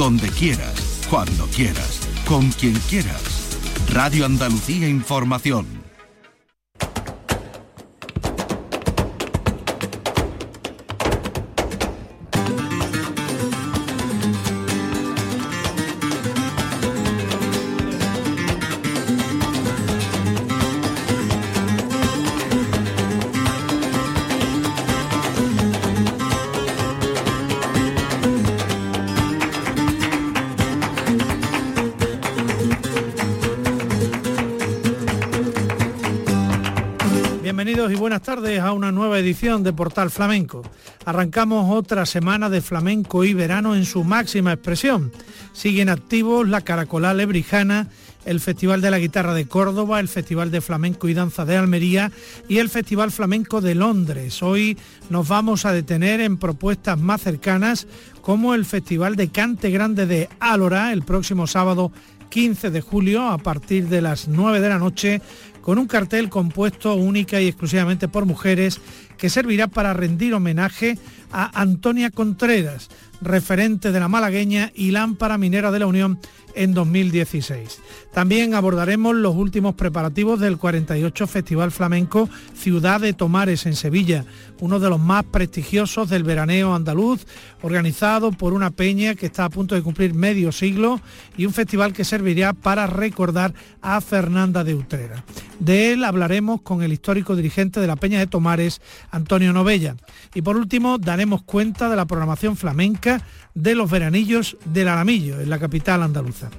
donde quieras, cuando quieras, con quien quieras. Radio Andalucía Información. Tardes a una nueva edición de Portal Flamenco. Arrancamos otra semana de flamenco y verano en su máxima expresión. Siguen activos la Caracolá Lebrijana, el Festival de la Guitarra de Córdoba, el Festival de Flamenco y Danza de Almería y el Festival Flamenco de Londres. Hoy nos vamos a detener en propuestas más cercanas como el Festival de Cante Grande de Álora el próximo sábado 15 de julio a partir de las 9 de la noche con un cartel compuesto única y exclusivamente por mujeres que servirá para rendir homenaje a Antonia Contreras, referente de la malagueña y lámpara minera de la Unión en 2016. También abordaremos los últimos preparativos del 48 Festival Flamenco Ciudad de Tomares en Sevilla, uno de los más prestigiosos del veraneo andaluz, organizado por una peña que está a punto de cumplir medio siglo y un festival que servirá para recordar a Fernanda de Utrera. De él hablaremos con el histórico dirigente de la Peña de Tomares, Antonio Novella. Y por último, daremos cuenta de la programación flamenca de los veranillos del Aramillo, en la capital andaluza.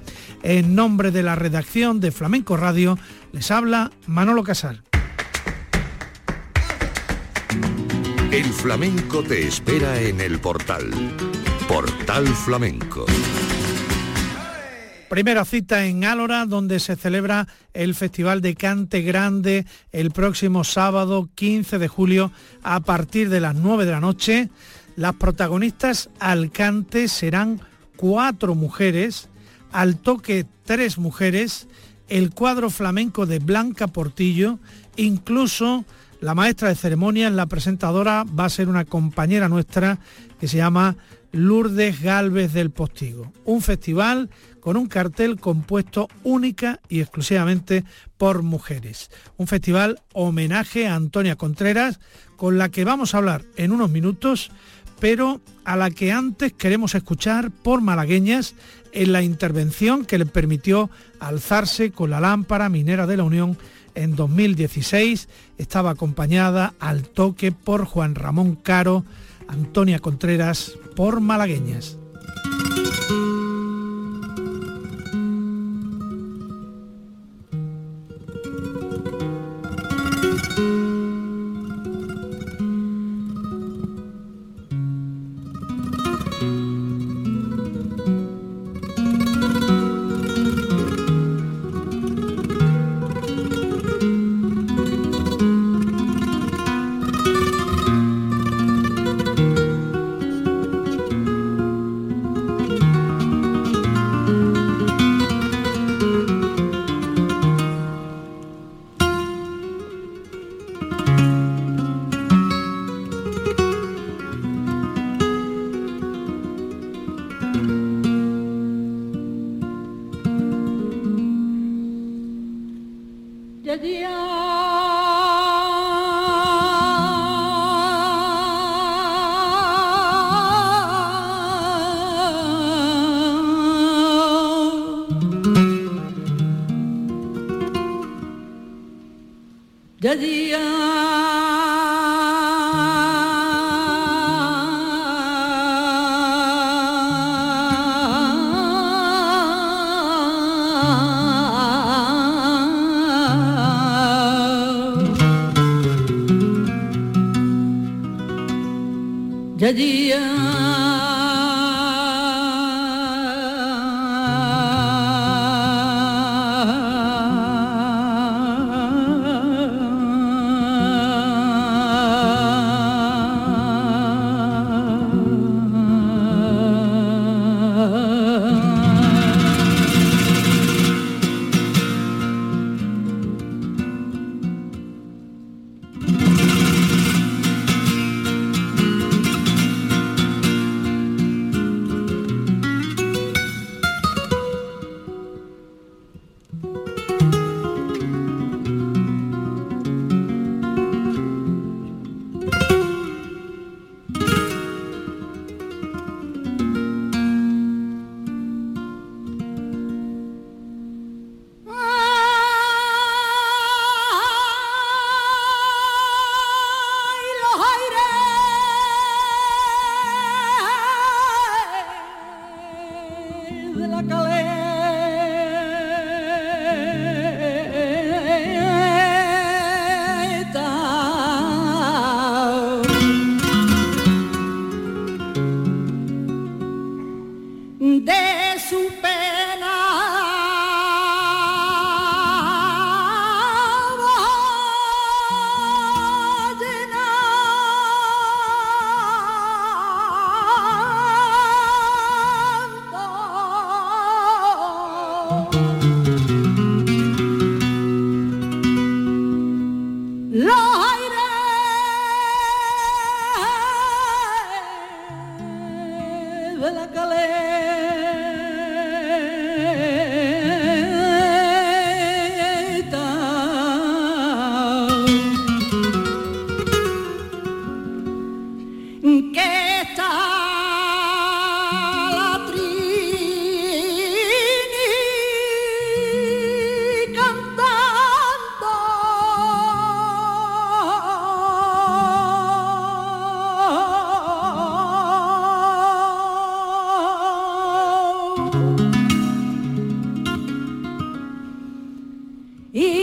En nombre de la redacción de Flamenco Radio, les habla Manolo Casal. El flamenco te espera en el portal. Portal Flamenco. Primera cita en Álora, donde se celebra el Festival de Cante Grande el próximo sábado 15 de julio a partir de las 9 de la noche. Las protagonistas al cante serán cuatro mujeres, al toque tres mujeres, el cuadro flamenco de Blanca Portillo, incluso la maestra de ceremonias, la presentadora, va a ser una compañera nuestra que se llama Lourdes Galvez del Postigo. Un festival con un cartel compuesto única y exclusivamente por mujeres. Un festival homenaje a Antonia Contreras, con la que vamos a hablar en unos minutos pero a la que antes queremos escuchar por malagueñas en la intervención que le permitió alzarse con la lámpara minera de la Unión en 2016. Estaba acompañada al toque por Juan Ramón Caro, Antonia Contreras por malagueñas. Y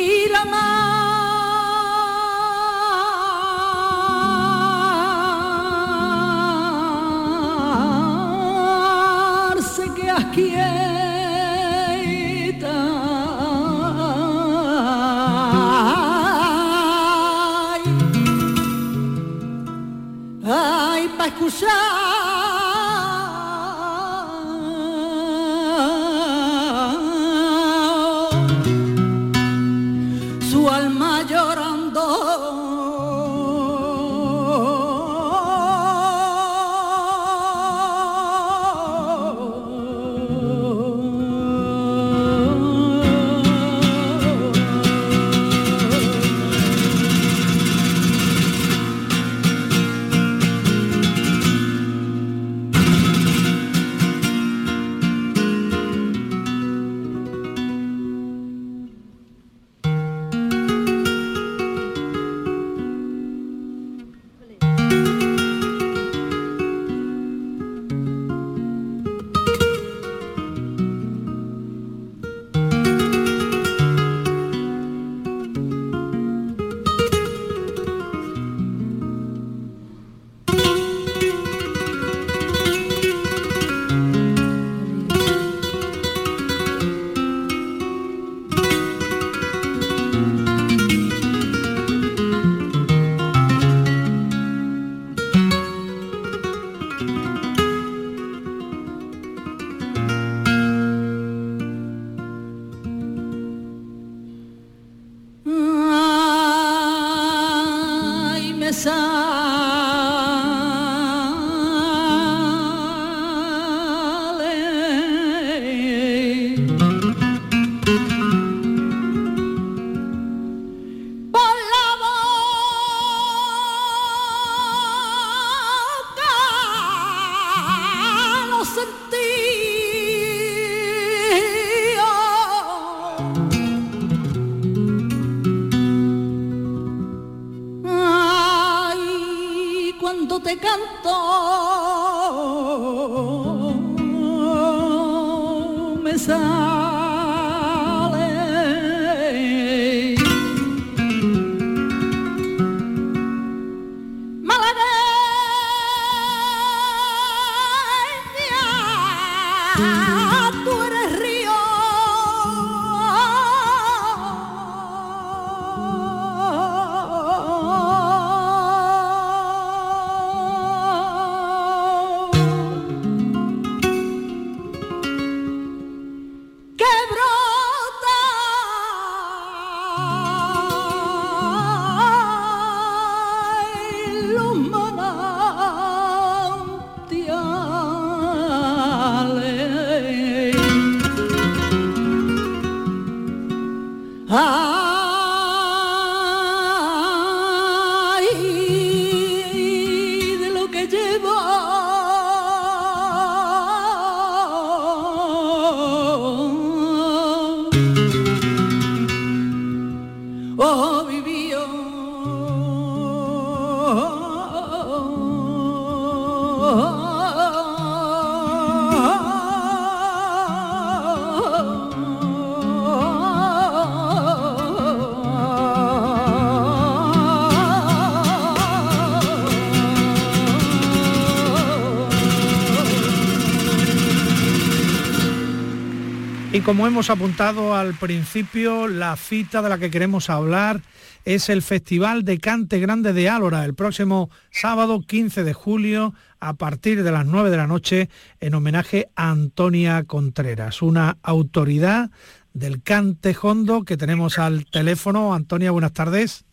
como hemos apuntado al principio, la cita de la que queremos hablar es el Festival de Cante Grande de Álora, el próximo sábado 15 de julio a partir de las 9 de la noche en homenaje a Antonia Contreras, una autoridad del cante hondo que tenemos al teléfono. Antonia, buenas tardes.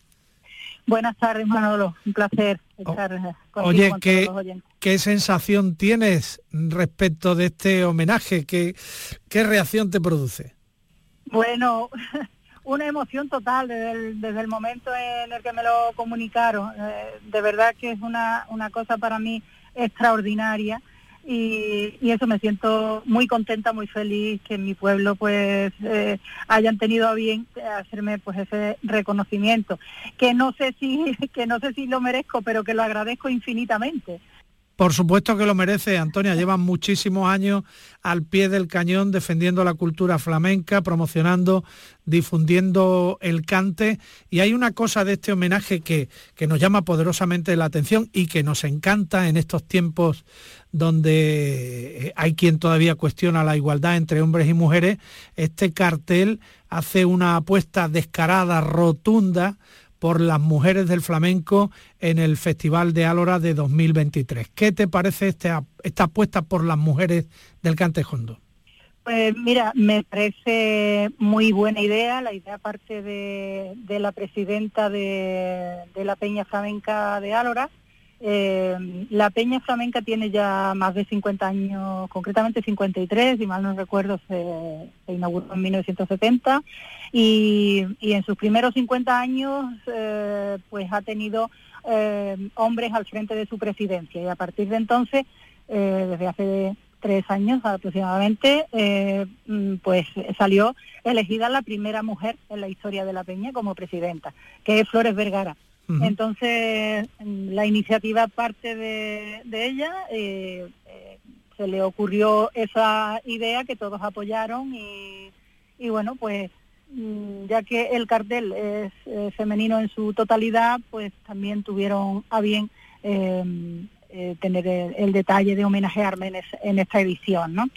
Buenas tardes, Manolo. Un placer oh, estar eh, Oye, ¿qué, ¿qué sensación tienes respecto de este homenaje? ¿Qué, ¿Qué reacción te produce? Bueno, una emoción total desde el, momento en el que me lo comunicaron. Eh, de verdad que es una, una cosa para mí extraordinaria y, eso me siento muy contenta, muy feliz que en mi pueblo pues eh, hayan tenido a bien hacerme pues ese reconocimiento, que no sé si que no sé si lo merezco, pero que lo agradezco infinitamente. Por supuesto que lo merece, Antonia. Llevan muchísimos años al pie del cañón defendiendo la cultura flamenca, promocionando, difundiendo el cante. Y hay una cosa de este homenaje que, que nos llama poderosamente la atención y que nos encanta en estos tiempos donde eh, hay quien todavía cuestiona la igualdad entre hombres y mujeres. Este cartel hace una apuesta descarada, rotunda, por las mujeres del flamenco en el Festival de Álora de 2023. ¿Qué te parece este esta apuesta por las mujeres del Cantejondo? Pues mira, me parece muy buena idea, la idea parte de, la presidenta de, de, la Peña Flamenca de Álora, eh, la Peña Flamenca tiene ya más de 50 años, concretamente 53, y mal no recuerdo, se, inauguró en 1970, y, en sus primeros 50 años eh, pues ha tenido eh, hombres al frente de su presidencia, y a partir de entonces, desde hace tres años aproximadamente, mm, pues salió elegida la primera mujer en la historia de la Peña como presidenta, que es Flores Vergara. Entonces, la iniciativa parte de, ella, eh, eh, se le ocurrió esa idea que todos apoyaron y, bueno, pues mm, ya que el cartel es femenino en su totalidad, pues también tuvieron a bien em, eh, tener el, detalle de homenajearme en, esta edición, ¿no?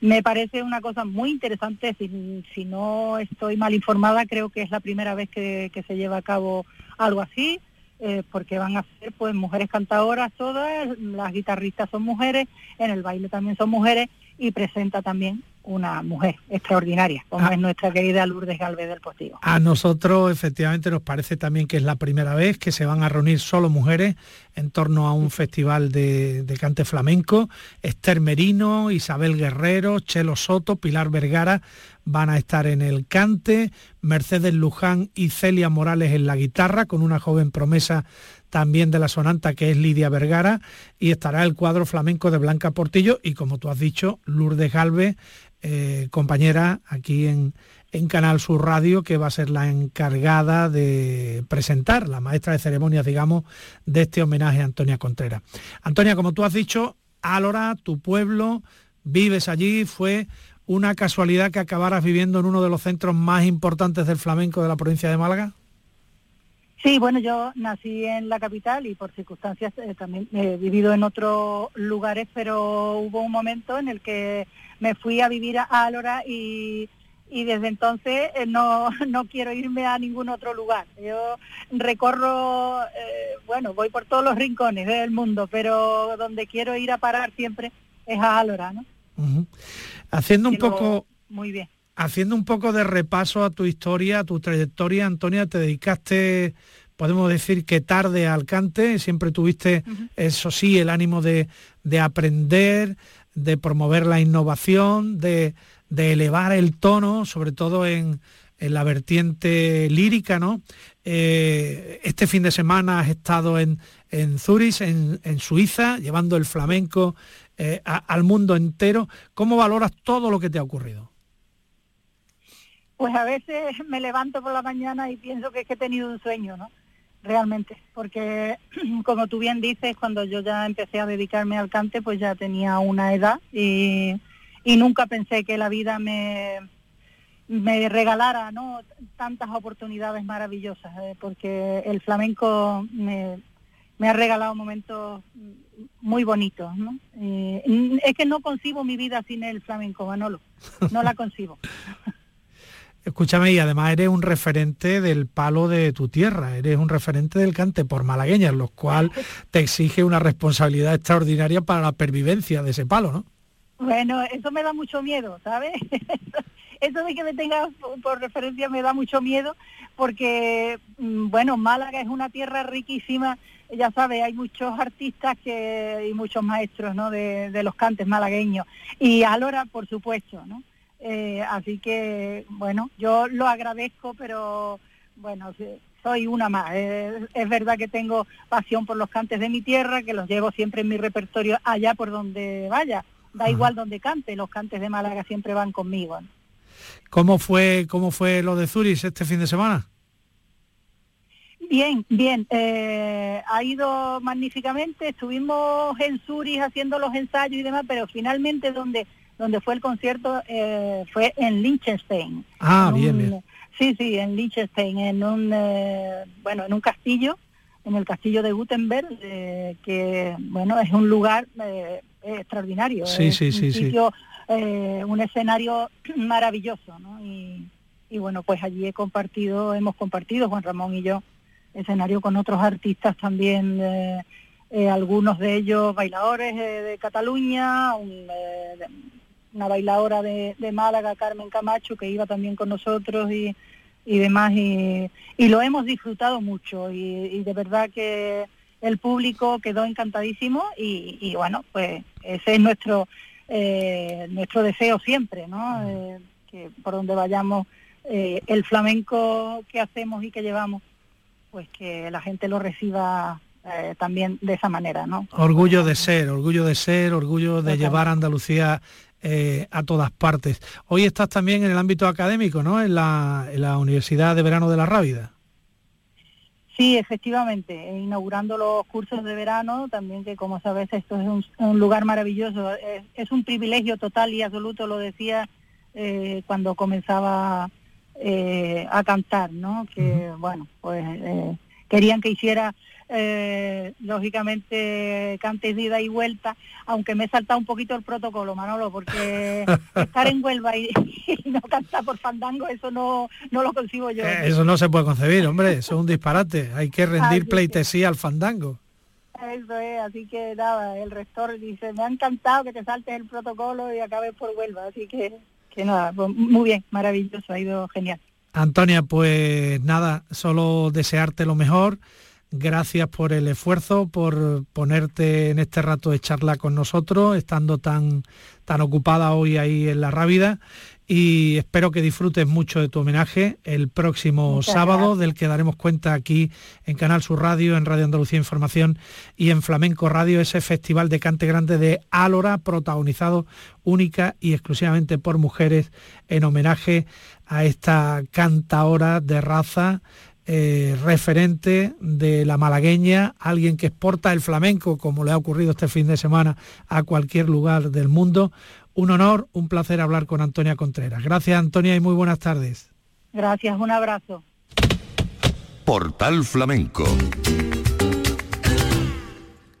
Me parece una cosa muy interesante, si, no estoy mal informada, creo que es la primera vez que se lleva a cabo algo así, eh, porque van a ser pues mujeres cantadoras todas, las guitarristas son mujeres, en el baile también son mujeres y presenta también una mujer extraordinaria, como ah. es nuestra querida Lourdes Galvez del Postigo. A nosotros efectivamente nos parece también que es la primera vez que se van a reunir solo mujeres en torno a un festival de, cante flamenco. Esther Merino, Isabel Guerrero, Chelo Soto, Pilar Vergara van a estar en el cante, Mercedes Luján y Celia Morales en la guitarra, con una joven promesa también de la sonanta que es Lidia Vergara, y estará el cuadro flamenco de Blanca Portillo y como tú has dicho, Lourdes Galvez eh, compañera aquí en, en Canal Sur Radio, que va a ser la encargada de presentar, la maestra de ceremonias, digamos, de este homenaje a Antonia Contreras. Antonia, como tú has dicho, Álora, tu pueblo, vives allí, fue una casualidad que acabaras viviendo en uno de los centros más importantes del flamenco de la provincia de Málaga. Sí, bueno, yo nací en la capital y por circunstancias eh, también he vivido en otros lugares, pero hubo un momento en el que me fui a vivir a Álora y, desde entonces eh, no, no quiero irme a ningún otro lugar. Yo recorro, eh, bueno, voy por todos los rincones del mundo, pero donde quiero ir a parar siempre es a Álora, ¿no? Haciendo un poco... Muy bien. haciendo un poco de repaso a tu historia, a tu trayectoria, Antonia, te dedicaste, podemos decir que tarde al cante, siempre tuviste, eso sí, el ánimo de, aprender, de promover la innovación, de, elevar el tono, sobre todo en, la vertiente lírica, ¿no? Eh, este fin de semana has estado en, en Zurich, en, Suiza, llevando el flamenco eh, al mundo entero. ¿Cómo valoras todo lo que te ha ocurrido? Pues a veces me levanto por la mañana y pienso que es que he tenido un sueño, ¿no? Realmente, porque como tú bien dices, cuando yo ya empecé a dedicarme al cante, pues ya tenía una edad y, nunca pensé que la vida me, me regalara ¿no? tantas oportunidades maravillosas, ¿eh? porque el flamenco me, me ha regalado momentos muy bonitos. ¿no? Eh, es que no concibo mi vida sin el flamenco, Manolo, no la concibo. Escúchame, y además eres un referente del palo de tu tierra, eres un referente del cante por malagueñas, lo cual te exige una responsabilidad extraordinaria para la pervivencia de ese palo, ¿no? Bueno, eso me da mucho miedo, ¿sabes? eso de que me tengas por referencia me da mucho miedo porque, mm, bueno, Málaga es una tierra riquísima, ya sabes, hay muchos artistas que, y muchos maestros ¿no? de, de los cantes malagueños y Alora, por supuesto, ¿no? Eh, así que, bueno, yo lo agradezco, pero bueno, soy una más. es verdad que tengo pasión por los cantes de mi tierra, que los llevo siempre en mi repertorio allá por donde vaya. Da igual donde cante, los cantes de Málaga siempre van conmigo. ¿Cómo fue, cómo fue lo de Zurich este fin de semana? Bien, bien. Eh, ha ido magníficamente. Estuvimos en Zurich haciendo los ensayos y demás, pero finalmente donde donde fue el concierto eh, fue en Liechtenstein. Ah, bien, bien. Sí, sí, en Liechtenstein, en un, eh, bueno, en un castillo, en el castillo de Gutenberg, eh, que, bueno, es un lugar extraordinario. Sí, sí, sí, un sitio, un escenario maravilloso, ¿no? Y, y bueno, pues allí he compartido, hemos compartido, Juan Ramón y yo, escenario con otros artistas también, algunos de ellos bailadores de Cataluña, un, una bailadora de, Málaga, Carmen Camacho, que iba también con nosotros y, demás, y, lo hemos disfrutado mucho y, de verdad que el público quedó encantadísimo y, bueno, pues ese es nuestro, eh, nuestro deseo siempre, ¿no? Eh, que por donde vayamos, eh, el flamenco que hacemos y que llevamos, pues que la gente lo reciba también de esa manera, ¿no? Orgullo de ser, orgullo de ser, orgullo de llevar a Andalucía eh, a todas partes. Hoy estás también en el ámbito académico, ¿no? En la, Universidad de Verano de la Rábida. Sí, efectivamente, e inaugurando los cursos de verano, también que como sabes esto es un, lugar maravilloso, es, un privilegio total y absoluto, lo decía eh, cuando comenzaba eh, a cantar, ¿no? Que bueno, pues querían que hiciera eh, lógicamente cantes de ida y vuelta, aunque me he saltado un poquito el protocolo, Manolo, porque estar en Huelva y, no cantar por fandango, eso no, no lo consigo yo. Eh, eso no se puede concebir, hombre, eso es un disparate, hay que rendir pleitesía al fandango. Eso es, así que nada, el rector dice, me ha encantado que te saltes el protocolo y acabes por Huelva, así que, que nada, pues, muy bien, maravilloso, ha ido genial. Antonia, pues nada, solo desearte lo mejor Gracias por el esfuerzo, por ponerte en este rato de charla con nosotros, estando tan, tan ocupada hoy ahí en la Rábida. Y espero que disfrutes mucho de tu homenaje el próximo sábado, del que daremos cuenta aquí en Canal Sur Radio, en Radio Andalucía Información y en Flamenco Radio, ese festival de cante grande de Álora, protagonizado única y exclusivamente por mujeres, en homenaje a esta cantaora de raza eh, referente de la malagueña, alguien que exporta el flamenco, como le ha ocurrido este fin de semana, a cualquier lugar del mundo. Un honor, un placer hablar con Antonia Contreras. Gracias Antonia y muy buenas tardes. Gracias, un abrazo. Portal Flamenco.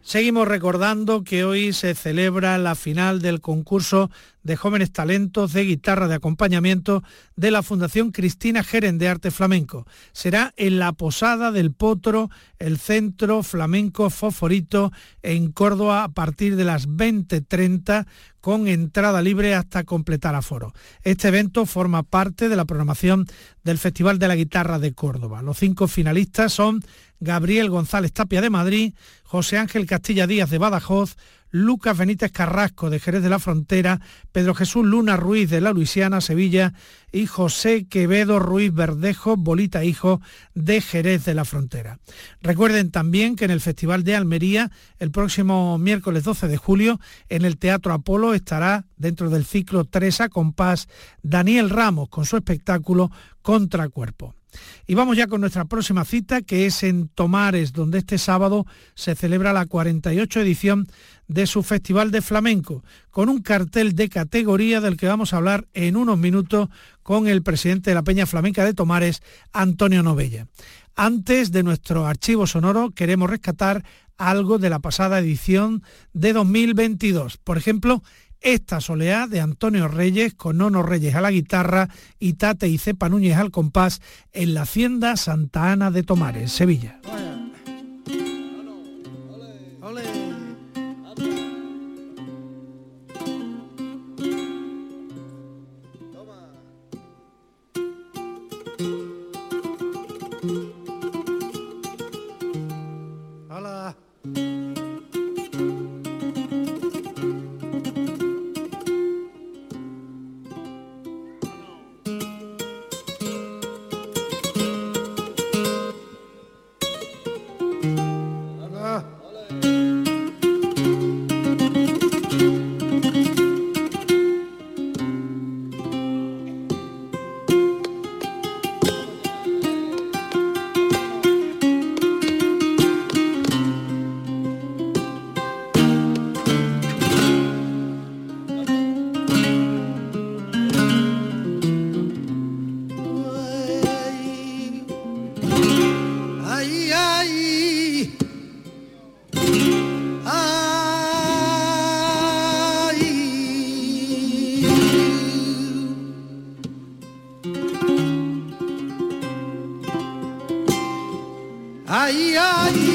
Seguimos recordando que hoy se celebra la final del concurso de jóvenes talentos de guitarra de acompañamiento de la Fundación Cristina Geren de Arte Flamenco. Será en la Posada del Potro, el Centro Flamenco Fosforito en Córdoba a partir de las 20.30 con entrada libre hasta completar aforo. Este evento forma parte de la programación del Festival de la Guitarra de Córdoba. Los cinco finalistas son Gabriel González Tapia de Madrid, José Ángel Castilla Díaz de Badajoz, Lucas Benítez Carrasco de Jerez de la Frontera, Pedro Jesús Luna Ruiz de la Luisiana, Sevilla y José Quevedo Ruiz Verdejo, Bolita Hijo de Jerez de la Frontera. Recuerden también que en el Festival de Almería, el próximo miércoles 12 de julio, en el Teatro Apolo estará dentro del ciclo Tres a Compás Daniel Ramos con su espectáculo Contracuerpo. Y vamos ya con nuestra próxima cita, que es en Tomares, donde este sábado se celebra la 48 edición de su Festival de Flamenco, con un cartel de categoría del que vamos a hablar en unos minutos con el presidente de la Peña Flamenca de Tomares, Antonio Novella. Antes de nuestro archivo sonoro queremos rescatar algo de la pasada edición de 2022. Por ejemplo, esta soleá de Antonio Reyes con Nono Reyes a la guitarra y Tate y Cepa Núñez al compás en la Hacienda Santa Ana de Tomares, Sevilla. Ai, ai.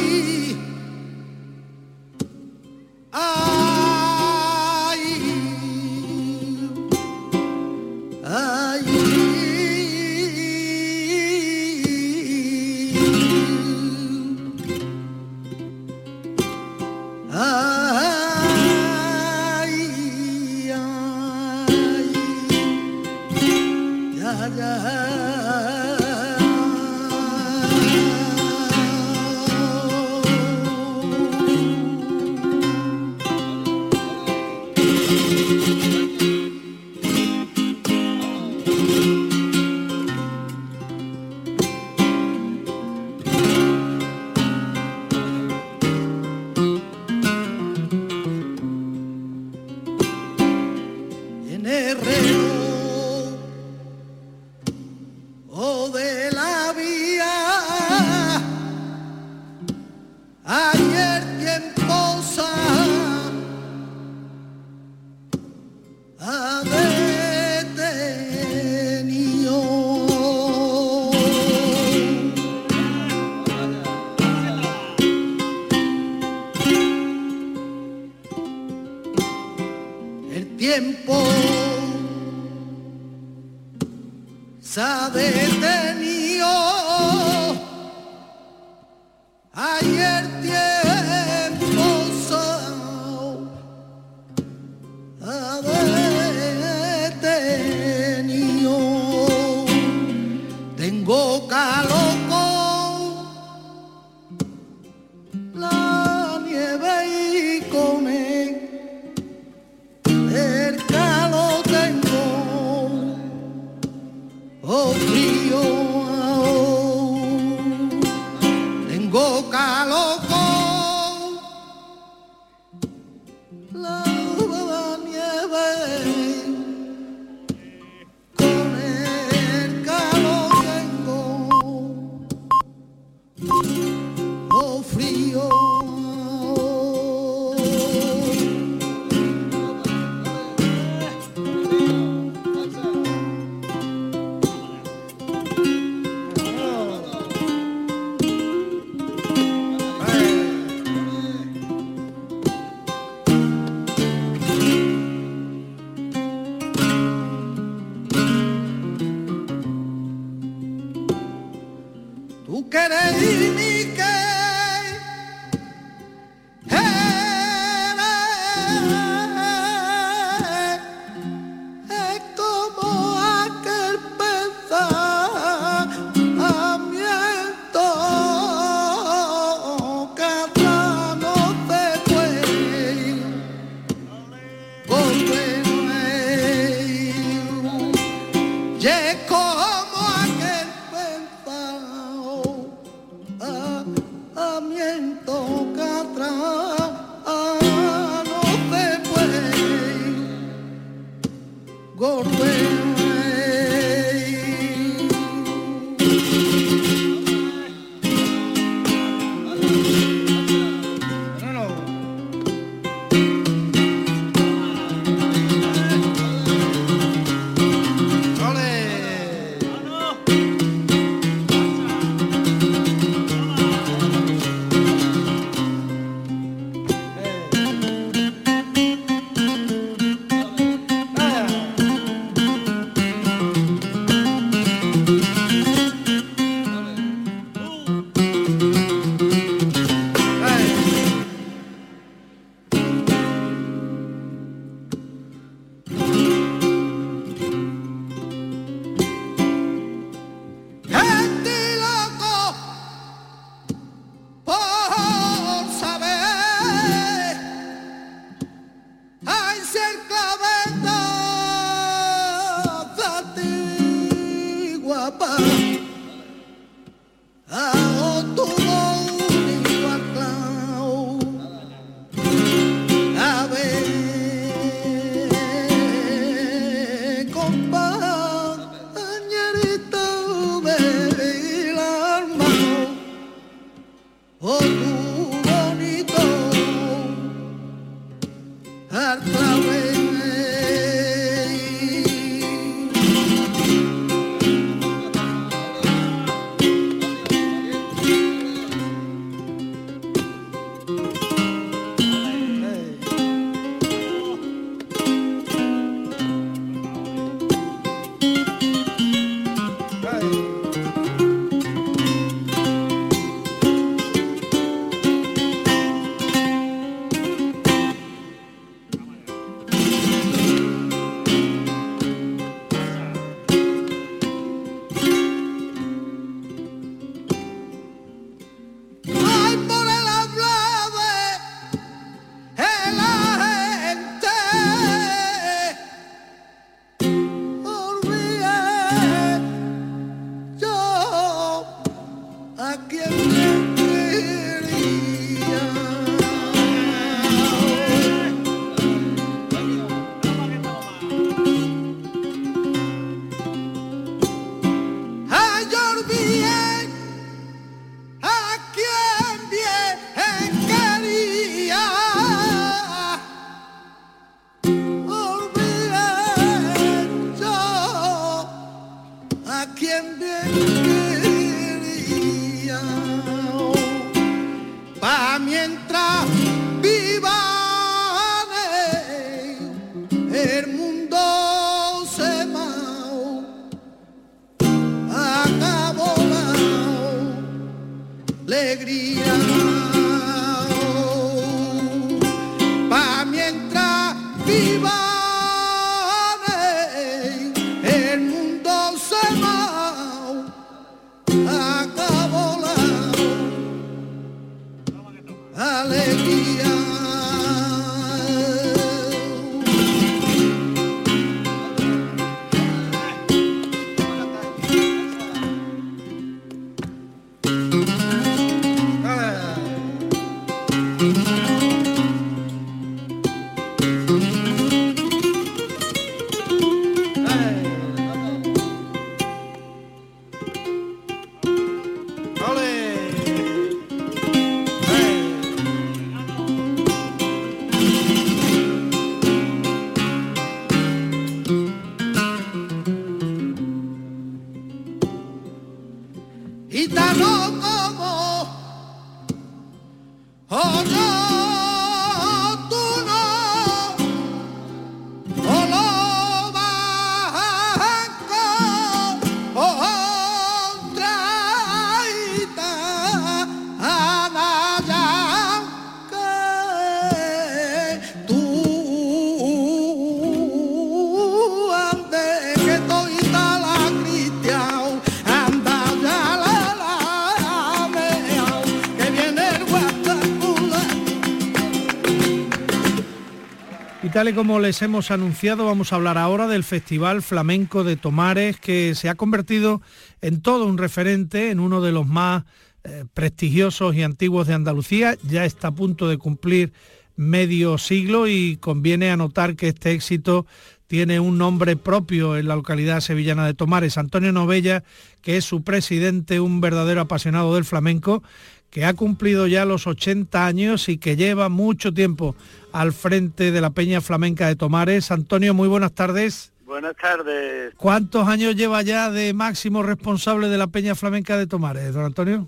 golden alegria. Como les hemos anunciado, vamos a hablar ahora del Festival Flamenco de Tomares, que se ha convertido en todo un referente, en uno de los más eh, prestigiosos y antiguos de Andalucía. Ya está a punto de cumplir medio siglo y conviene anotar que este éxito tiene un nombre propio en la localidad sevillana de Tomares. Antonio Novella, que es su presidente, un verdadero apasionado del flamenco, que ha cumplido ya los 80 años y que lleva mucho tiempo al frente de la Peña Flamenca de Tomares. Antonio, muy buenas tardes. Buenas tardes. ¿Cuántos años lleva ya de máximo responsable de la Peña Flamenca de Tomares, don Antonio?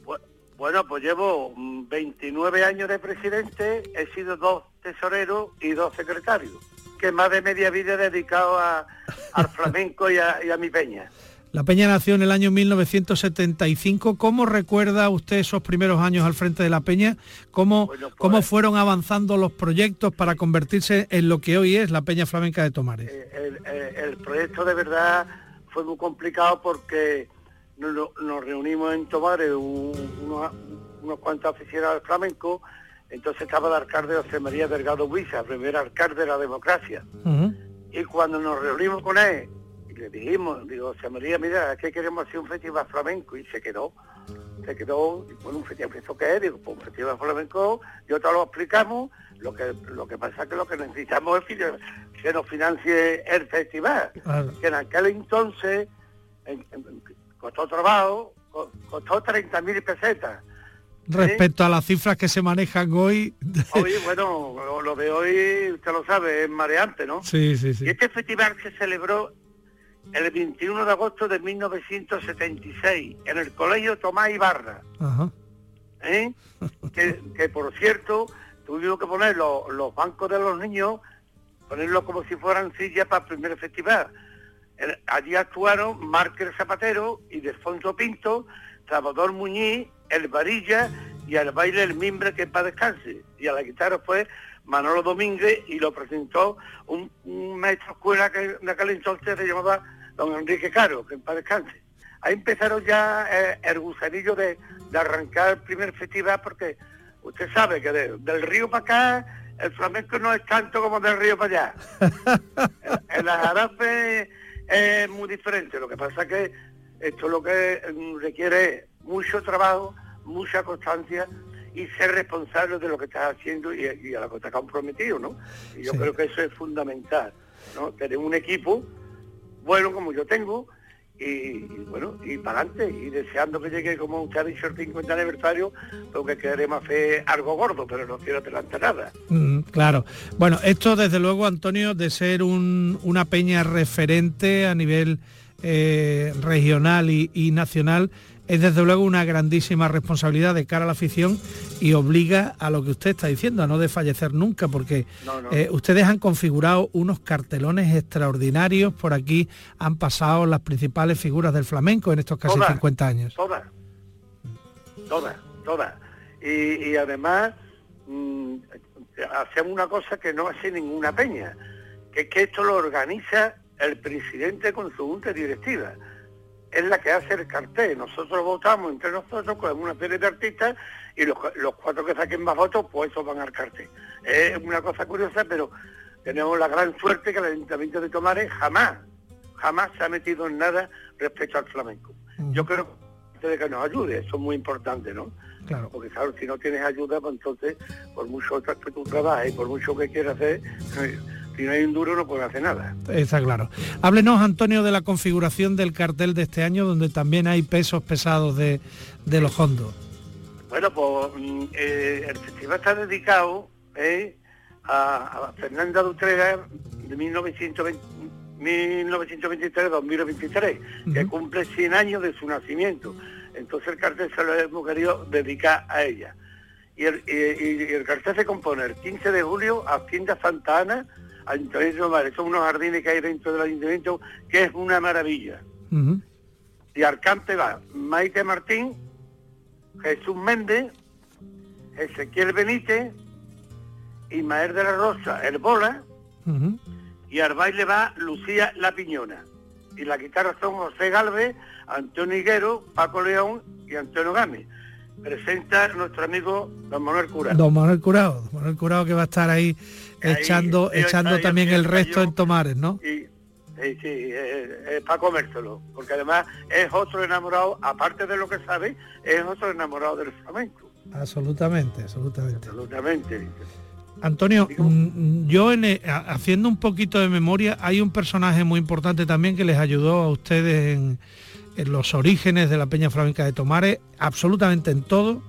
Bueno, pues llevo 29 años de presidente, he sido dos tesoreros y dos secretarios, que más de media vida he dedicado al flamenco y a mi peña. La Peña nació en el año 1975. ¿Cómo recuerda usted esos primeros años al frente de la Peña? ¿Cómo, cómo pues, fueron avanzando los proyectos para convertirse en lo que hoy es la Peña Flamenca de Tomares? Eh, el, proyecto de verdad fue muy complicado porque nos, reunimos en Tomares unos, cuantos aficionados al flamenco, entonces estaba el alcalde José María Delgado Buisa, primer alcalde de la democracia. Y cuando nos reunimos con él le dijimos, digo, José María, mira, es que queremos hacer un festival flamenco y se quedó, se quedó, bueno, un festival, ¿eso qué es? Digo, pues un festival flamenco, yo te lo explicamos, lo que lo que pasa es que lo que necesitamos es que, nos financie el festival, que en aquel entonces costó trabajo, costó 30 mil pesetas. Respecto a las cifras que se manejan hoy... Hoy, bueno, lo de hoy, usted lo sabe, es mareante, ¿no? Sí, sí, sí. Y este festival se celebró el 21 de agosto de 1976 en el Colegio Tomás Ibarra. ¿Eh? que, por cierto tuvimos que poner los, bancos de los niños, ponerlos como si fueran sillas para el primer festival. allí actuaron Márquez Zapatero y Defonso Pinto, Salvador Muñiz, El Varilla y al baile El Mimbre que para descanse. Y a la guitarra fue Manolo Domínguez y lo presentó un, maestro escuela que en aquel entonces se llamaba don Enrique Caro, que en paz descanse. Ahí empezaron ya eh, el gusanillo de, arrancar el primer festival porque usted sabe que del río para acá el flamenco no es tanto como del río para allá. el, el es muy diferente, lo que pasa es que esto lo que mm, requiere mucho trabajo, mucha constancia y ser responsable de lo que estás haciendo y, a lo que estás comprometido, ¿no? Y yo creo que eso es fundamental, ¿no? Tener un equipo bueno como yo tengo y, bueno, y para adelante, y deseando que llegue, como usted ha dicho, el 50 aniversario, porque queremos hacer algo gordo, pero no quiero adelantar nada. Mm, claro. Bueno, esto desde luego, Antonio, de ser una peña referente a nivel eh, regional y nacional, es desde luego una grandísima responsabilidad de cara a la afición y obliga a lo que usted está diciendo, a no desfallecer nunca, porque eh, ustedes han configurado unos cartelones extraordinarios, por aquí han pasado las principales figuras del flamenco en estos casi 50 años. Todas, todas, todas. Y, además mm, hacemos una cosa que no hace ninguna peña, que es que esto lo organiza el presidente con su junta directiva es la que hace el cartel. Nosotros votamos entre nosotros, con una serie de artistas y los, cuatro que saquen más votos, pues esos van al cartel. Es una cosa curiosa, pero tenemos la gran suerte que el Ayuntamiento de Tomares jamás, jamás se ha metido en nada respecto al flamenco. Yo creo que que nos ayude, eso es muy importante, ¿no? Claro. Porque claro, si no tienes ayuda, pues entonces, por mucho que tú trabajes, por mucho que quieras hacer, si no hay un duro no puede hacer nada. Está claro. Háblenos, Antonio, de la configuración del cartel de este año, donde también hay pesos pesados de, los hondos. Bueno, pues mm, eh, el festival está dedicado eh, a, Fernanda Dutrera de 1923-2023, que cumple 100 años de su nacimiento. Entonces el cartel se lo hemos querido dedicar a ella. Y el, cartel se compone el 15 de julio, Hacienda Santa Ana, Ayuntamiento de son unos jardines que hay dentro del ayuntamiento que es una maravilla. Y Arcante va Maite Martín, Jesús Méndez, Ezequiel Benítez, Ismael de la Rosa, el Bola, y al baile va Lucía La Piñona. Y la guitarra son José Galvez, Antonio Higuero, Paco León y Antonio Gámez presenta nuestro amigo don Manuel Curado. Don Manuel Curado, don Manuel Curado que va a estar ahí, echando, echando también el resto en Tomares, ¿no? Sí, sí, para comérselo, porque además es otro enamorado, aparte de lo que sabe, es otro enamorado del flamenco. Absolutamente, absolutamente. Absolutamente. Antonio, mm, yo en, haciendo un poquito de memoria, hay un personaje muy importante también que les ayudó a ustedes en, en los orígenes de la Peña Flamenca de Tomares, absolutamente en todo,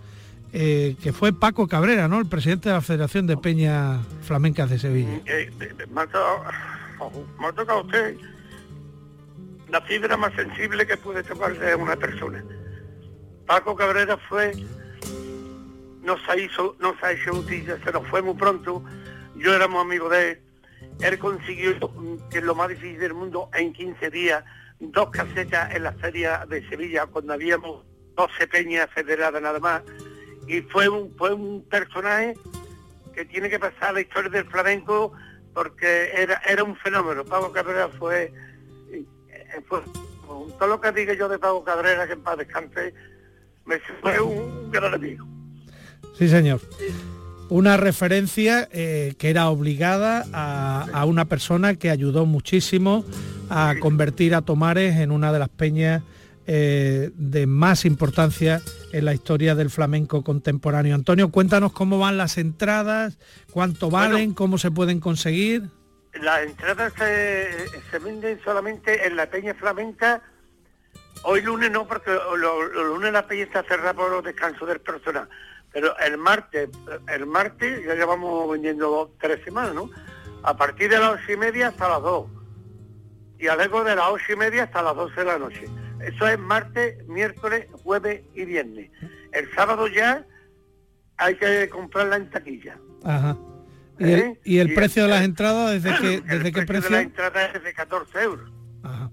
eh, que fue Paco Cabrera, ¿no? El presidente de la Federación de Peña Flamencas de Sevilla. Eh, me, ha tocado, usted la fibra más sensible que puede tocarse una persona. Paco Cabrera fue, nos hizo, nos ha hecho noticia, se nos fue muy pronto, yo éramos amigos de él, él consiguió, que es lo más difícil del mundo, en 15 días, dos casetas en la feria de Sevilla cuando habíamos 12 peñas federadas nada más y fue un, fue un personaje que tiene que pasar la historia del flamenco porque era, era un fenómeno. Pablo Cabrera fue, eh, fue todo lo que diga yo de Pablo Cabrera, que en paz descanse, me fue un gran amigo. Sí, señor. Una referencia eh, que era obligada a, una persona que ayudó muchísimo a convertir a Tomares en una de las peñas eh, de más importancia en la historia del flamenco contemporáneo. Antonio, cuéntanos cómo van las entradas, cuánto valen, cómo se pueden conseguir. Las entradas se, venden solamente en la peña flamenca. Hoy lunes no, porque los lunes la peña está cerrada por los descansos del personal. Pero el martes, el martes ya llevamos vendiendo tres semanas, ¿no? A partir de las ocho y media hasta las dos. Y a luego de las ocho y media hasta las doce de la noche. Eso es martes, miércoles, jueves y viernes. El sábado ya hay que comprarla en taquilla. Ajá. ¿Y el, ¿Eh? precio de las entradas desde qué, desde qué precio? De las entradas es de 14 euros.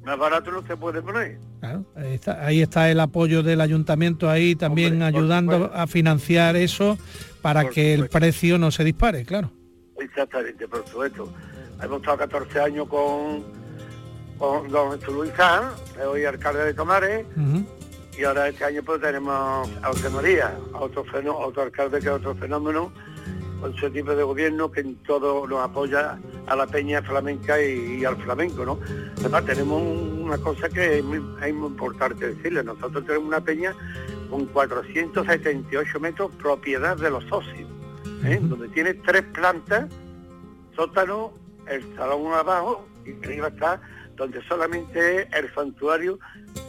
Más barato no se puede poner. Claro, ahí está, el apoyo del ayuntamiento ahí también ayudando a financiar eso para que el precio no se dispare, claro. Exactamente, por supuesto. Hemos estado 14 años con, con don Luis hoy alcalde de Tomares, y ahora este año pues tenemos a José María, otro, otro alcalde que es otro fenómeno, con su tipo de gobierno que en todo nos apoya a la peña flamenca y, al flamenco, ¿no? Además tenemos una cosa que es muy, importante decirle, nosotros tenemos una peña con 478 metros propiedad de los socios, ¿eh? donde tiene tres plantas, sótano, el salón abajo y arriba está donde solamente es el santuario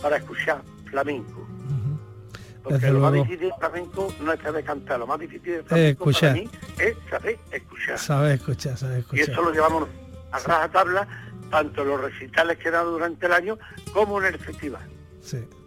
para escuchar flamenco. Porque lo más difícil del flamenco no es saber cantar, lo más difícil del flamenco para mí es saber escuchar. Saber escuchar, saber escuchar. Y eso lo llevamos a raja tabla, tanto en los recitales que he dado durante el año como en el festival.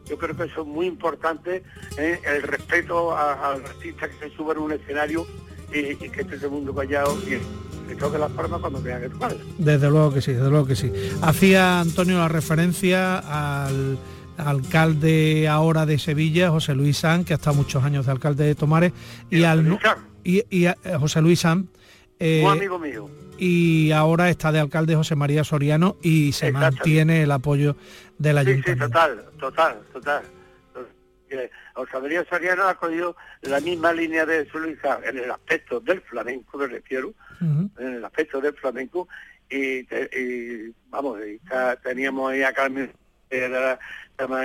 Yo creo que eso es muy importante, ¿eh? el respeto al artista que se sube en un escenario y, que esté el mundo callado y que toque las palmas cuando tenga que tocar. Desde luego que sí, desde luego que sí. Hacía Antonio la referencia al alcalde ahora de Sevilla, José Luis San, que ha estado muchos años de alcalde de Tomares, y, al y, eh, José Luis San. Eh, Un amigo mío. Y ahora está de alcalde José María Soriano y se mantiene el apoyo del ayuntamiento. Sí, total, total, total. José María Soriano ha cogido la misma línea de Luis San en el aspecto del flamenco, me refiero, en el aspecto del flamenco, y, vamos, teníamos ahí a Carmen era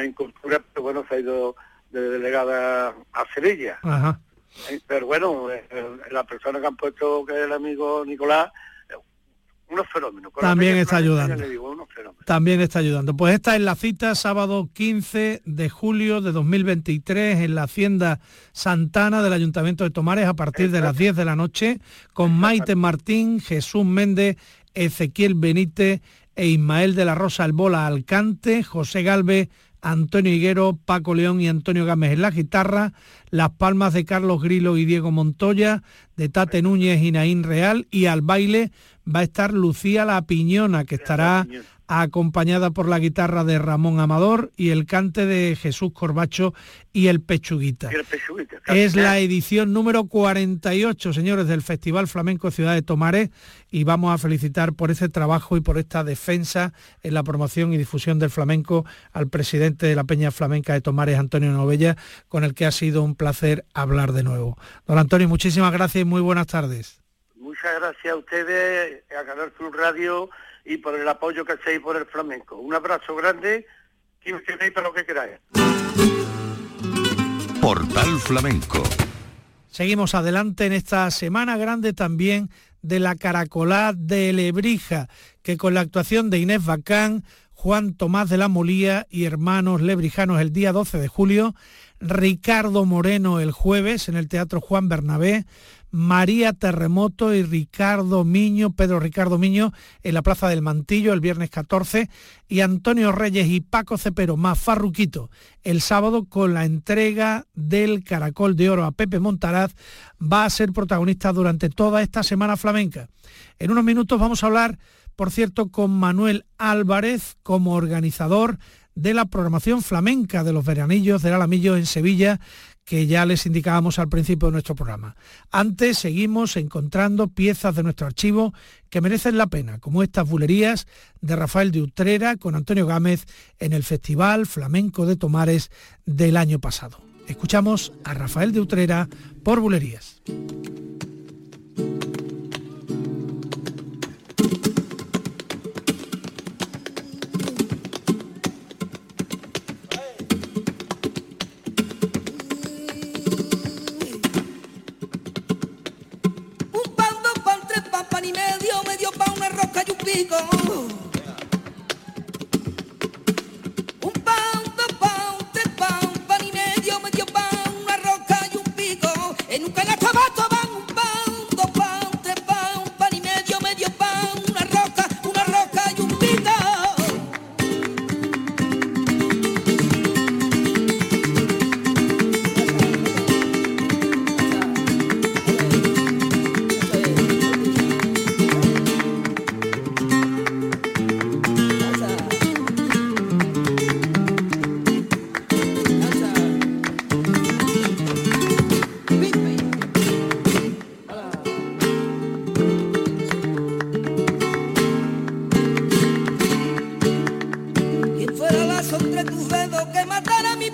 en cultura, pero bueno, se ha ido de delegada a Sevilla. Eh, pero bueno, eh, la persona que han puesto, que es el amigo Nicolás, eh, unos fenómenos. También está ayudando. También está ayudando. Pues esta es la cita, sábado 15 de julio de 2023, en la Hacienda Santana del Ayuntamiento de Tomares, a partir de las 10 de la noche, con Maite Martín, Jesús Méndez, Ezequiel Benítez e Ismael de la Rosa Albola Alcante, José Galve, Antonio Higuero, Paco León y Antonio Gámez en la guitarra, las palmas de Carlos Grilo y Diego Montoya, de Tate Núñez y Naín Real y al baile va a estar Lucía La Piñona, que estará acompañada por la guitarra de Ramón Amador y el cante de Jesús Corbacho y el Pechuguita. es la edición número 48, señores, del Festival Flamenco Ciudad de Tomares y vamos a felicitar por ese trabajo y por esta defensa en la promoción y difusión del flamenco al presidente de la Peña Flamenca de Tomares, Antonio Novella, con el que ha sido un placer hablar de nuevo. Don Antonio, muchísimas gracias y muy buenas tardes. Muchas gracias a ustedes, a Canal Sur Radio y por el apoyo que hacéis por el flamenco. Un abrazo grande y os tenéis para lo que queráis. Portal Flamenco. Seguimos adelante en esta semana grande también de la Caracolá de Lebrija, que con la actuación de Inés Bacán, Juan Tomás de la Molía y hermanos lebrijanos el día 12 de julio, Ricardo Moreno el jueves en el Teatro Juan Bernabé, María Terremoto y Ricardo Miño, Pedro Ricardo Miño, en la Plaza del Mantillo el viernes 14, y Antonio Reyes y Paco Cepero, más Farruquito, el sábado con la entrega del Caracol de Oro a Pepe Montaraz, va a ser protagonista durante toda esta semana flamenca. En unos minutos vamos a hablar, por cierto, con Manuel Álvarez como organizador de la programación flamenca de los veranillos del Alamillo en Sevilla, que ya les indicábamos al principio de nuestro programa. Antes seguimos encontrando piezas de nuestro archivo que merecen la pena, como estas bulerías de Rafael de Utrera con Antonio Gámez en el Festival Flamenco de Tomares del año pasado. Escuchamos a Rafael de Utrera por bulerías. we go. entre tus dedos que matara mi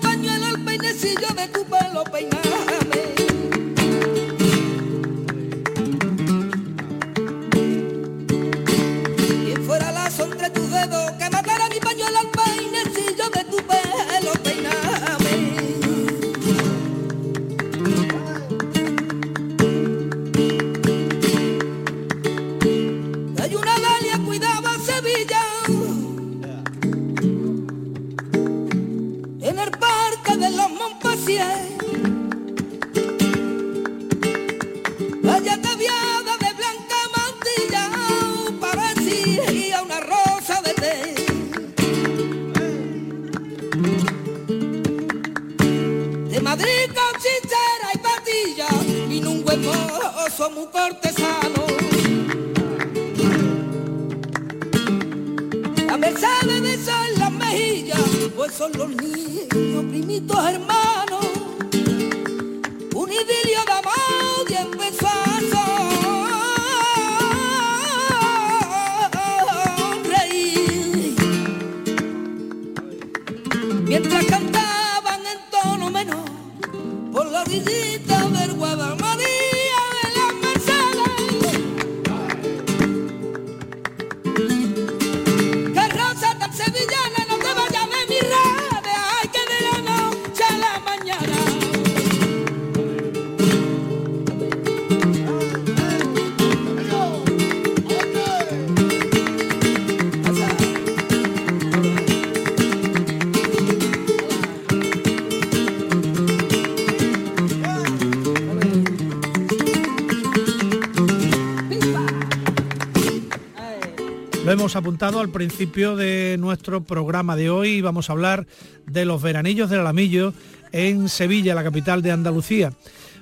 apuntado al principio de nuestro programa de hoy. Vamos a hablar de los veranillos del Alamillo en Sevilla, la capital de Andalucía.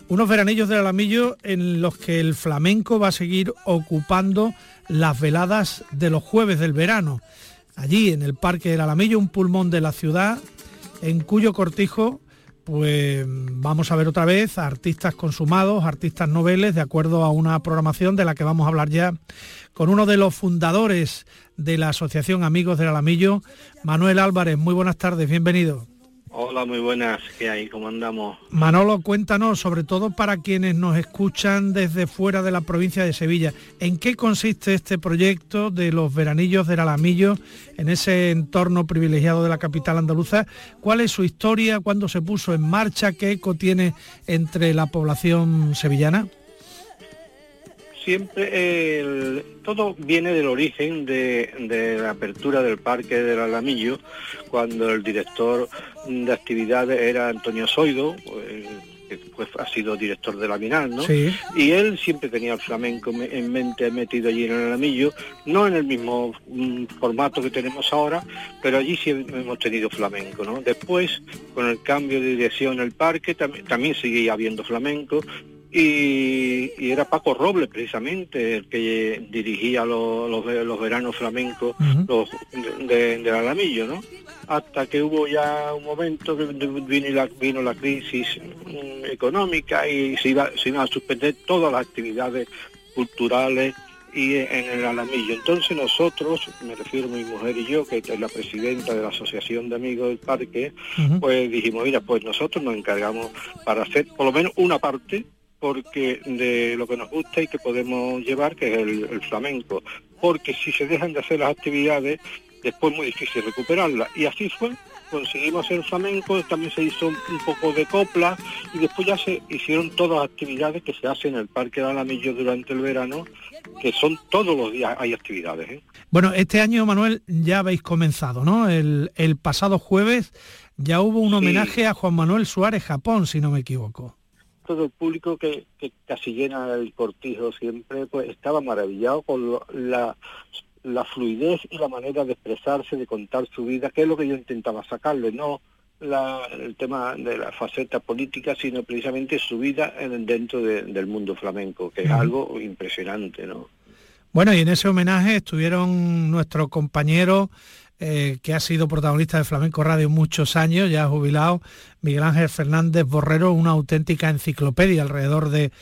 Unos veranillos del Alamillo en los que el flamenco va a seguir ocupando las veladas de los jueves del verano. Allí en el Parque del Alamillo, un pulmón de la ciudad, en cuyo cortijo pues vamos a ver otra vez a artistas consumados, artistas noveles, de acuerdo a una programación de la que vamos a hablar ya con uno de los fundadores de la Asociación Amigos del Alamillo, Manuel Álvarez. Muy buenas tardes, bienvenido. Hola, muy buenas. ¿Qué hay? ¿Cómo andamos? Manolo, cuéntanos, sobre todo para quienes nos escuchan desde fuera de la provincia de Sevilla, ¿en qué consiste este proyecto de los veranillos del Alamillo en ese entorno privilegiado de la capital andaluza? ¿Cuál es su historia? ¿Cuándo se puso en marcha? ¿Qué eco tiene entre la población sevillana? siempre todo viene del origen de, la apertura del Parque del Alamillo, cuando el director de actividades era Antonio Soido, pues, que pues, ha sido director de la Minal, ¿no? Y él siempre tenía el flamenco en mente metido allí en el Alamillo, no en el mismo mm, formato que tenemos ahora, pero allí sí hemos tenido flamenco, ¿no? Después, con el cambio de dirección en el parque, también seguía habiendo flamenco, y, era Paco Robles precisamente el que dirigía los, los, veranos flamencos los, de, del Alamillo, ¿no? Hasta que hubo ya un momento que vino la, vino la crisis mm, económica y se iba, se iban a suspender todas las actividades culturales y en el Alamillo. Entonces nosotros, me refiero a mi mujer y yo, que es la presidenta de la Asociación de Amigos del Parque, pues dijimos, mira, pues nosotros nos encargamos para hacer por lo menos una parte porque de lo que nos gusta y que podemos llevar, que es el, flamenco. Porque si se dejan de hacer las actividades, después muy difícil recuperarla. Y así fue, conseguimos el flamenco, también se hizo un, poco de copla y después ya se hicieron todas las actividades que se hacen en el Parque de Alamillo durante el verano, que son todos los días hay actividades. ¿eh? Bueno, este año, Manuel, ya habéis comenzado, ¿no? El, pasado jueves ya hubo un homenaje a Juan Manuel Suárez Japón, si no me equivoco todo el público que, casi llena el cortijo siempre, pues estaba maravillado con la la fluidez y la manera de expresarse, de contar su vida, que es lo que yo intentaba sacarle, no el tema de la faceta política, sino precisamente su vida dentro del mundo flamenco, que es algo impresionante, ¿no? Bueno, y en ese homenaje estuvieron nuestros compañeros eh, que ha sido protagonista de Flamenco Radio muchos años, ya jubilado, Miguel Ángel Fernández Borrero, una auténtica enciclopedia alrededor de,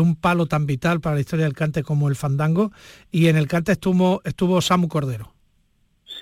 un palo tan vital para la historia del cante como el fandango, y en el cante estuvo, estuvo Samu Cordero.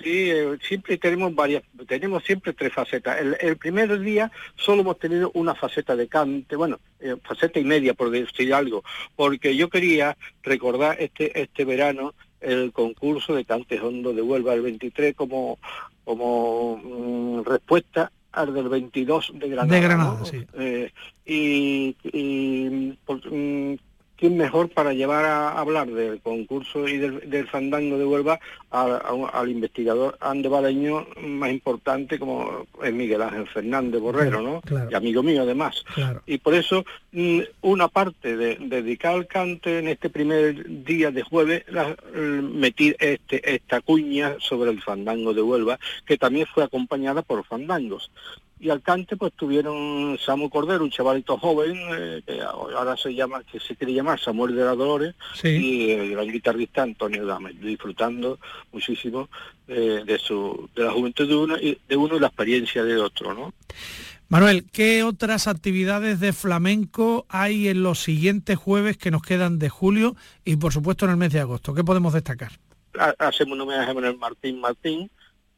Sí, eh, siempre tenemos varias, tenemos siempre tres facetas. El, primer día solo hemos tenido una faceta de cante, bueno, eh, faceta y media por decir algo, porque yo quería recordar este, este verano el concurso de Cantes Hondo de Huelva el 23 como, como mm, respuesta al del 22 de Granada. De Granada, sí. Eh, y, y mm, quién mejor para llevar a hablar del concurso y del, fandango de Huelva al investigador andevaleño más importante como es Miguel Ángel Fernández Borrero, ¿no? Y amigo mío además. Y por eso mm, una parte de, dedicar al cante en este primer día de jueves la, metí este, esta cuña sobre el fandango de Huelva, que también fue acompañada por fandangos y al cante pues tuvieron Samu Cordero, un chavalito joven, eh, que ahora se llama, que se quiere llamar Samuel de la Dolores, y el gran guitarrista Antonio Dame, disfrutando muchísimo eh, de su, de la juventud de uno y de uno y la experiencia de otro, ¿no? Manuel, ¿qué otras actividades de flamenco hay en los siguientes jueves que nos quedan de julio y por supuesto en el mes de agosto? ¿Qué podemos destacar? Hacemos un homenaje a Martín Martín,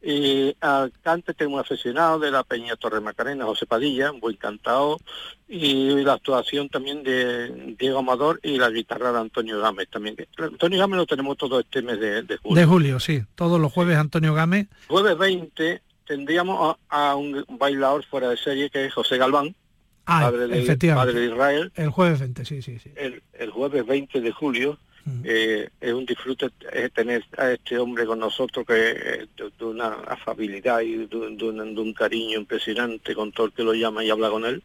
y al cante tengo un aficionado de la Peña Torre Macarena, José Padilla, un buen cantado, y la actuación también de Diego Amador y la guitarra de Antonio Gámez también. Antonio Gámez lo tenemos todo este mes de, julio. De julio, sí, todos los jueves Antonio Gámez. Jueves 20 tendríamos a, un bailador fuera de serie que es José Galván, ah, padre, de, padre de Israel. El jueves 20, sí, sí, sí. El, el jueves 20 de julio eh, es un disfrute tener a este hombre con nosotros que eh, de, una afabilidad y de, un, cariño impresionante con todo el que lo llama y habla con él.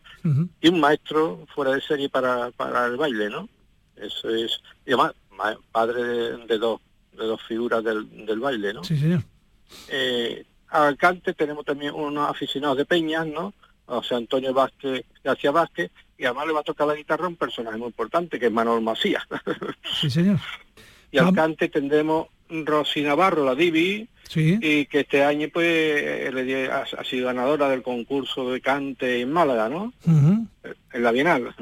Y un maestro fuera de serie para, para el baile, ¿no? Eso es, y además, padre de, dos, de dos figuras del, del baile, ¿no? Sí, señor. Eh, al cante tenemos también unos aficionados de peñas, ¿no? O sea, Antonio Vázquez, García Vázquez, y además le va a tocar la guitarra un personaje muy importante, que es Manuel Macías. Sí, señor. y al cante tendremos Rosy Navarro, la Divi, y que este año pues ha, sido ganadora del concurso de cante en Málaga, ¿no? En la Bienal.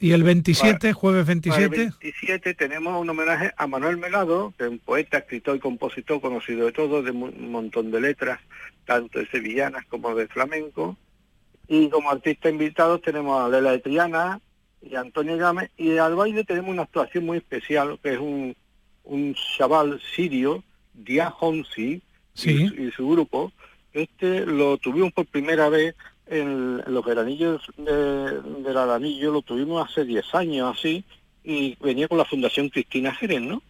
¿Y el 27, jueves 27? el 27 tenemos un homenaje a Manuel Melado, que es un poeta, escritor y compositor conocido de todo, de un montón de letras, tanto de sevillanas como de flamenco. Y como artista invitados tenemos a Lela de Triana y a Antonio Gámez. Y al baile tenemos una actuación muy especial, que es un, un chaval sirio, Dia Honsi, y, su grupo. Este lo tuvimos por primera vez en, los veranillos de, del Alamillo, lo tuvimos hace 10 años así, y venía con la Fundación Cristina Jerez, ¿no?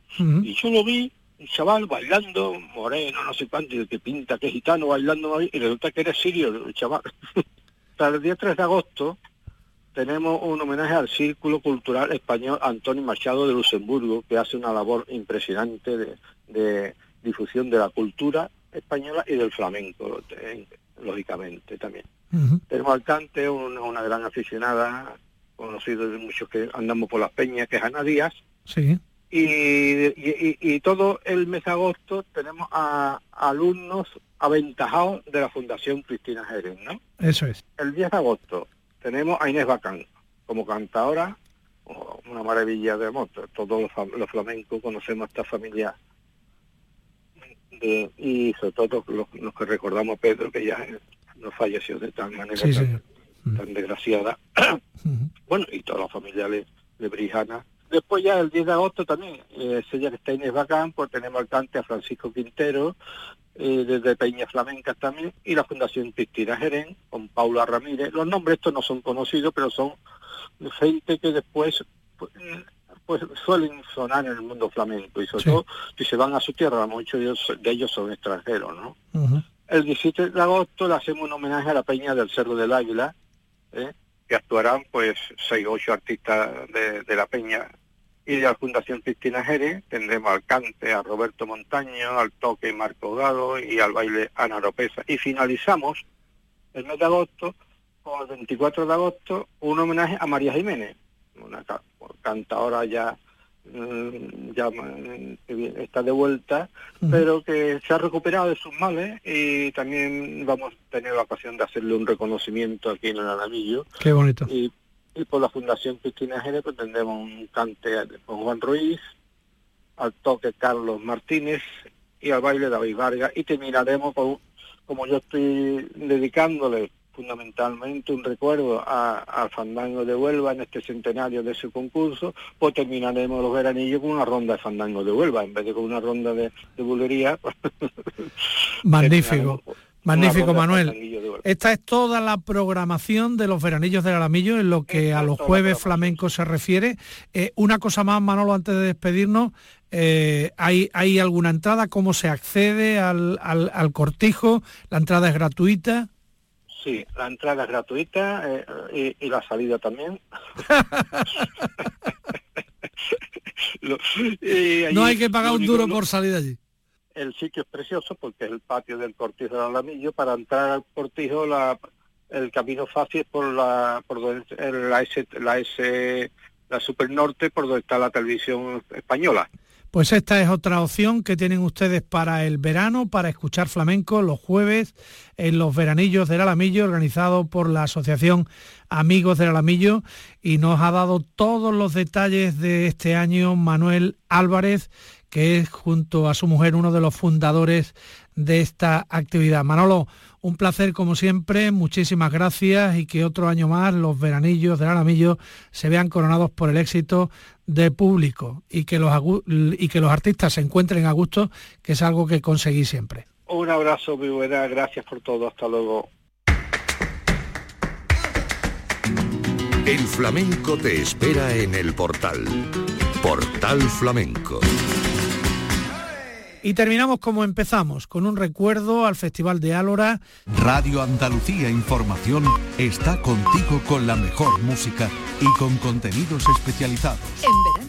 Y yo lo vi, un chaval bailando, moreno, no sé cuánto, que pinta, que gitano, bailando, y resulta que era sirio el chaval. Para el día 3 de agosto tenemos un homenaje al Círculo Cultural Español Antonio Machado de Luxemburgo, que hace una labor impresionante de, difusión de la cultura española y del flamenco, lógicamente también. Tenemos al cante, una, gran aficionada, conocido de muchos que andamos por las peñas, que es Ana Díaz. Sí. Y, todo el mes de agosto tenemos a alumnos aventajados de la Fundación Cristina Jerez, ¿no? Eso es. El 10 de agosto tenemos a Inés Bacán como cantadora, una maravilla de moto. Todos los, flamencos conocemos a esta familia y sobre todo los, que recordamos a Pedro, que ya no falleció de tal manera tan, desgraciada. bueno, y toda la familia de, Brijana, Después ya el 10 de agosto también, eh, está Inés Bacán, pues tenemos al cante a Francisco Quintero, eh, desde Peña Flamenca también, y la Fundación Cristina Jerén, con Paula Ramírez. Los nombres estos no son conocidos, pero son gente que después pues, pues suelen sonar en el mundo flamenco, y sobre todo si se van a su tierra, muchos de ellos, son extranjeros, ¿no? El 17 de agosto le hacemos un homenaje a la Peña del Cerro del Águila, ¿eh? Que actuarán pues seis o ocho artistas de, la Peña y de la Fundación Cristina Jerez tendremos al cante a Roberto Montaño, al toque Marco Gado y al baile Ana Ropeza. Y finalizamos el mes de agosto, con el 24 de agosto, un homenaje a María Jiménez, una cantadora ya ya mm, está de vuelta, pero que se ha recuperado de sus males y también vamos a tener la ocasión de hacerle un reconocimiento aquí en el Alamillo. Qué bonito. Y, por la Fundación Cristina Jerez pues tendremos un cante con Juan Ruiz, al toque Carlos Martínez y al baile David Vargas y terminaremos con, como yo estoy dedicándole fundamentalmente un recuerdo al fandango de Huelva en este centenario de su concurso, pues terminaremos los veranillos con una ronda de fandango de Huelva, en vez de con una ronda de, de bulería. Magnífico. Magnífico, Manuel. Esta es toda la programación de los veranillos del Alamillo en lo que a los jueves flamencos se refiere. Eh, una cosa más, Manolo, antes de despedirnos. Eh, ¿hay, ¿Hay alguna entrada? ¿Cómo se accede al, al cortijo? ¿La entrada es gratuita? Sí, la entrada es gratuita eh, y, la salida también. no hay que pagar un duro por salir allí. El sitio es precioso porque es el patio del Cortijo del Alamillo. Para entrar al Cortijo la, el camino fácil es por la por donde, la S, la S la Super Norte por donde está la televisión española. Pues esta es otra opción que tienen ustedes para el verano, para escuchar flamenco los jueves en los veranillos del Alamillo, organizado por la Asociación Amigos del Alamillo, y nos ha dado todos los detalles de este año Manuel Álvarez, que es junto a su mujer uno de los fundadores de esta actividad. Manolo, un placer como siempre, muchísimas gracias y que otro año más los veranillos del Alamillo se vean coronados por el éxito de público y que los, y que los artistas se encuentren a gusto, que es algo que conseguí siempre. Un abrazo, muy buena, gracias por todo, hasta luego. El flamenco te espera en el portal. Portal Flamenco. Y terminamos como empezamos, con un recuerdo al Festival de Álora. Radio Andalucía Información está contigo con la mejor música y con contenidos especializados. En verano